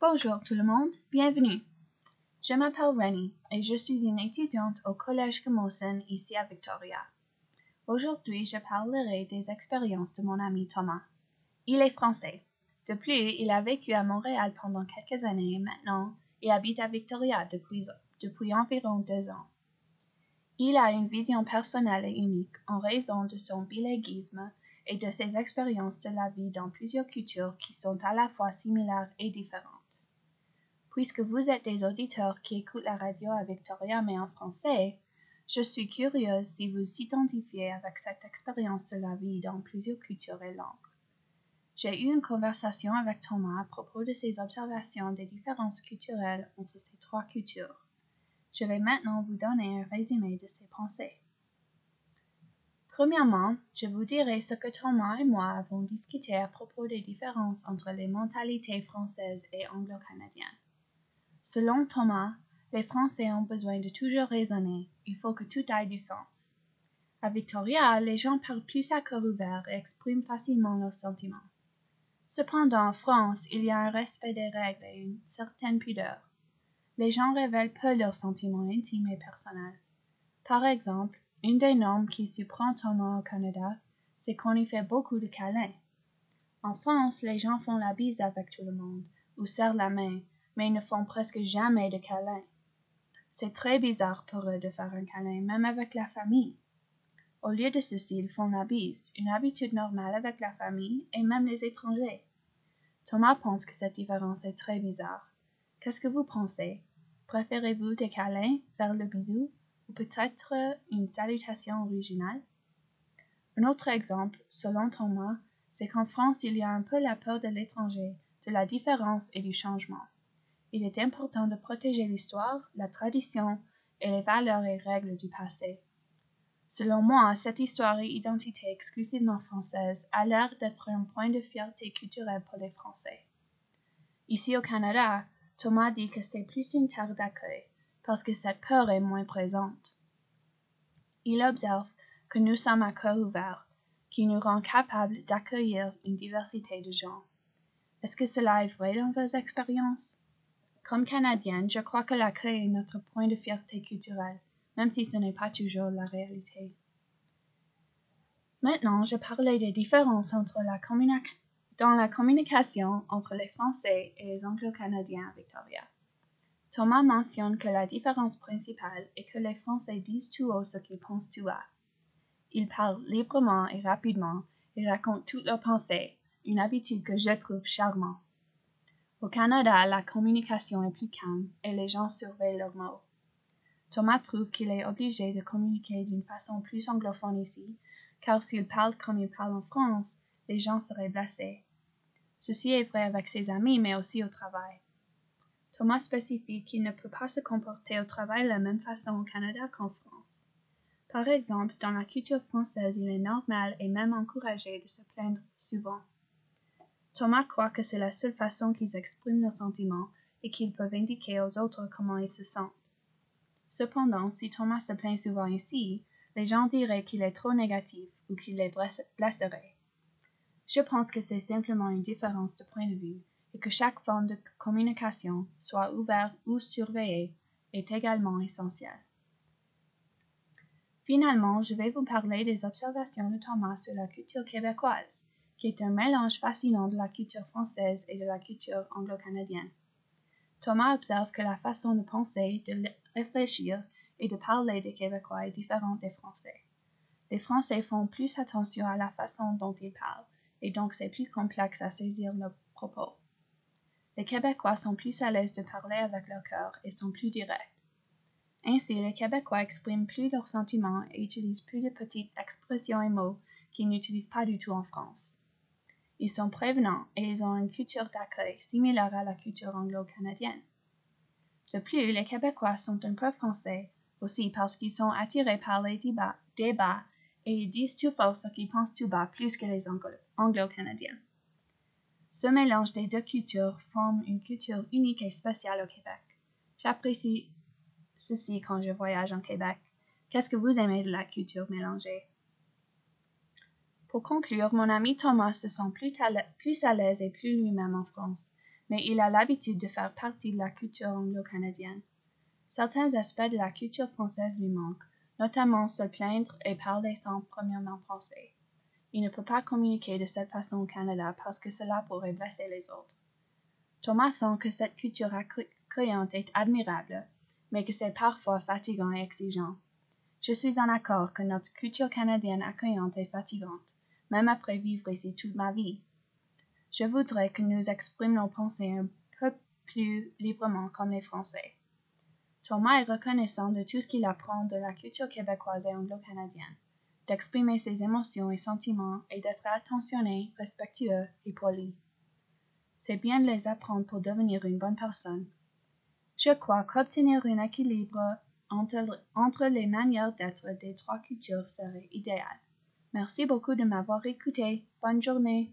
Bonjour tout le monde, bienvenue. Je m'appelle Rennie et je suis une étudiante au Collège Camosun ici à Victoria. Aujourd'hui, je parlerai des expériences de mon ami Thomas. Il est français. De plus, il a vécu à Montréal pendant quelques années et maintenant, il habite à Victoria depuis, environ deux ans. Il a une vision personnelle et unique en raison de son bilinguisme et de ses expériences de la vie dans plusieurs cultures qui sont à la fois similaires et différentes. Puisque vous êtes des auditeurs qui écoutent la radio à Victoria mais en français, je suis curieuse si vous s'identifiez avec cette expérience de la vie dans plusieurs cultures et langues. J'ai eu une conversation avec Thomas à propos de ses observations des différences culturelles entre ces trois cultures. Je vais maintenant vous donner un résumé de ses pensées. Premièrement, je vous dirai ce que Thomas et moi avons discuté à propos des différences entre les mentalités françaises et anglo-canadiennes. Selon Thomas, les Français ont besoin de toujours raisonner, il faut que tout aille du sens. À Victoria, les gens parlent plus à cœur ouvert et expriment facilement leurs sentiments. Cependant, en France, il y a un respect des règles et une certaine pudeur. Les gens révèlent peu leurs sentiments intimes et personnels. Par exemple, une des normes qui surprend Thomas au Canada, c'est qu'on y fait beaucoup de câlins. En France, les gens font la bise avec tout le monde, ou serrent la main, mais ils ne font presque jamais de câlins. C'est très bizarre pour eux de faire un câlin, même avec la famille. Au lieu de ceci, ils font la bise, une habitude normale avec la famille et même les étrangers. Thomas pense que cette différence est très bizarre. Qu'est-ce que vous pensez? Préférez-vous des câlins, faire le bisou, ou peut-être une salutation originale? Un autre exemple, selon Thomas, c'est qu'en France il y a un peu la peur de l'étranger, de la différence et du changement. Il est important de protéger l'histoire, la tradition et les valeurs et règles du passé. Selon moi, cette histoire et identité exclusivement française a l'air d'être un point de fierté culturelle pour les Français. Ici au Canada, Thomas dit que c'est plus une terre d'accueil, parce que cette peur est moins présente. Il observe que nous sommes à cœur ouvert, qui nous rend capables d'accueillir une diversité de gens. Est-ce que cela est vrai dans vos expériences? Comme Canadienne, je crois que l'accueil est notre point de fierté culturelle, même si ce n'est pas toujours la réalité. Maintenant, je parlais des différences entre la dans la communication entre les Français et les Anglo-Canadiens à Victoria. Thomas mentionne que la différence principale est que les Français disent tout haut ce qu'ils pensent tout bas. Ils parlent librement et rapidement et racontent toutes leurs pensées, une habitude que je trouve charmante. Au Canada, la communication est plus calme et les gens surveillent leurs mots. Thomas trouve qu'il est obligé de communiquer d'une façon plus anglophone ici, car s'il parle comme il parle en France, les gens seraient blessés. Ceci est vrai avec ses amis, mais aussi au travail. Thomas spécifie qu'il ne peut pas se comporter au travail de la même façon au Canada qu'en France. Par exemple, dans la culture française, il est normal et même encouragé de se plaindre souvent. Thomas croit que c'est la seule façon qu'ils expriment leurs sentiments et qu'ils peuvent indiquer aux autres comment ils se sentent. Cependant, si Thomas se plaint souvent ici, les gens diraient qu'il est trop négatif ou qu'il les blesserait. Je pense que c'est simplement une différence de point de vue et que chaque forme de communication, soit ouverte ou surveillée, est également essentielle. Finalement, je vais vous parler des observations de Thomas sur la culture québécoise, qui est un mélange fascinant de la culture française et de la culture anglo-canadienne. Thomas observe que la façon de penser, de réfléchir et de parler des Québécois est différente des Français. Les Français font plus attention à la façon dont ils parlent, et donc c'est plus complexe à saisir leurs propos. Les Québécois sont plus à l'aise de parler avec leur cœur et sont plus directs. Ainsi, les Québécois expriment plus leurs sentiments et utilisent plus de petites expressions et mots qu'ils n'utilisent pas du tout en France. Ils sont prévenants et ils ont une culture d'accueil similaire à la culture anglo-canadienne. De plus, les Québécois sont un peu français aussi parce qu'ils sont attirés par les débats, et ils disent tout fort ce qu'ils pensent tout bas plus que les anglo-canadiens. Ce mélange des deux cultures forme une culture unique et spéciale au Québec. J'apprécie ceci quand je voyage en Québec. Qu'est-ce que vous aimez de la culture mélangée? Pour conclure, mon ami Thomas se sent plus à l'aise et plus lui-même en France, mais il a l'habitude de faire partie de la culture anglo-canadienne. Certains aspects de la culture française lui manquent, notamment se plaindre et parler sans premièrement français. Il ne peut pas communiquer de cette façon au Canada parce que cela pourrait blesser les autres. Thomas sent que cette culture accueillante est admirable, mais que c'est parfois fatigant et exigeant. Je suis en accord que notre culture canadienne accueillante est fatigante, même après vivre ici toute ma vie. Je voudrais que nous exprimions nos pensées un peu plus librement comme les Français. Thomas est reconnaissant de tout ce qu'il apprend de la culture québécoise et anglo-canadienne, d'exprimer ses émotions et sentiments et d'être attentionné, respectueux et poli. C'est bien de les apprendre pour devenir une bonne personne. Je crois qu'obtenir un équilibre entre, entre les manières d'être des trois cultures serait idéal. Merci beaucoup de m'avoir écouté. Bonne journée.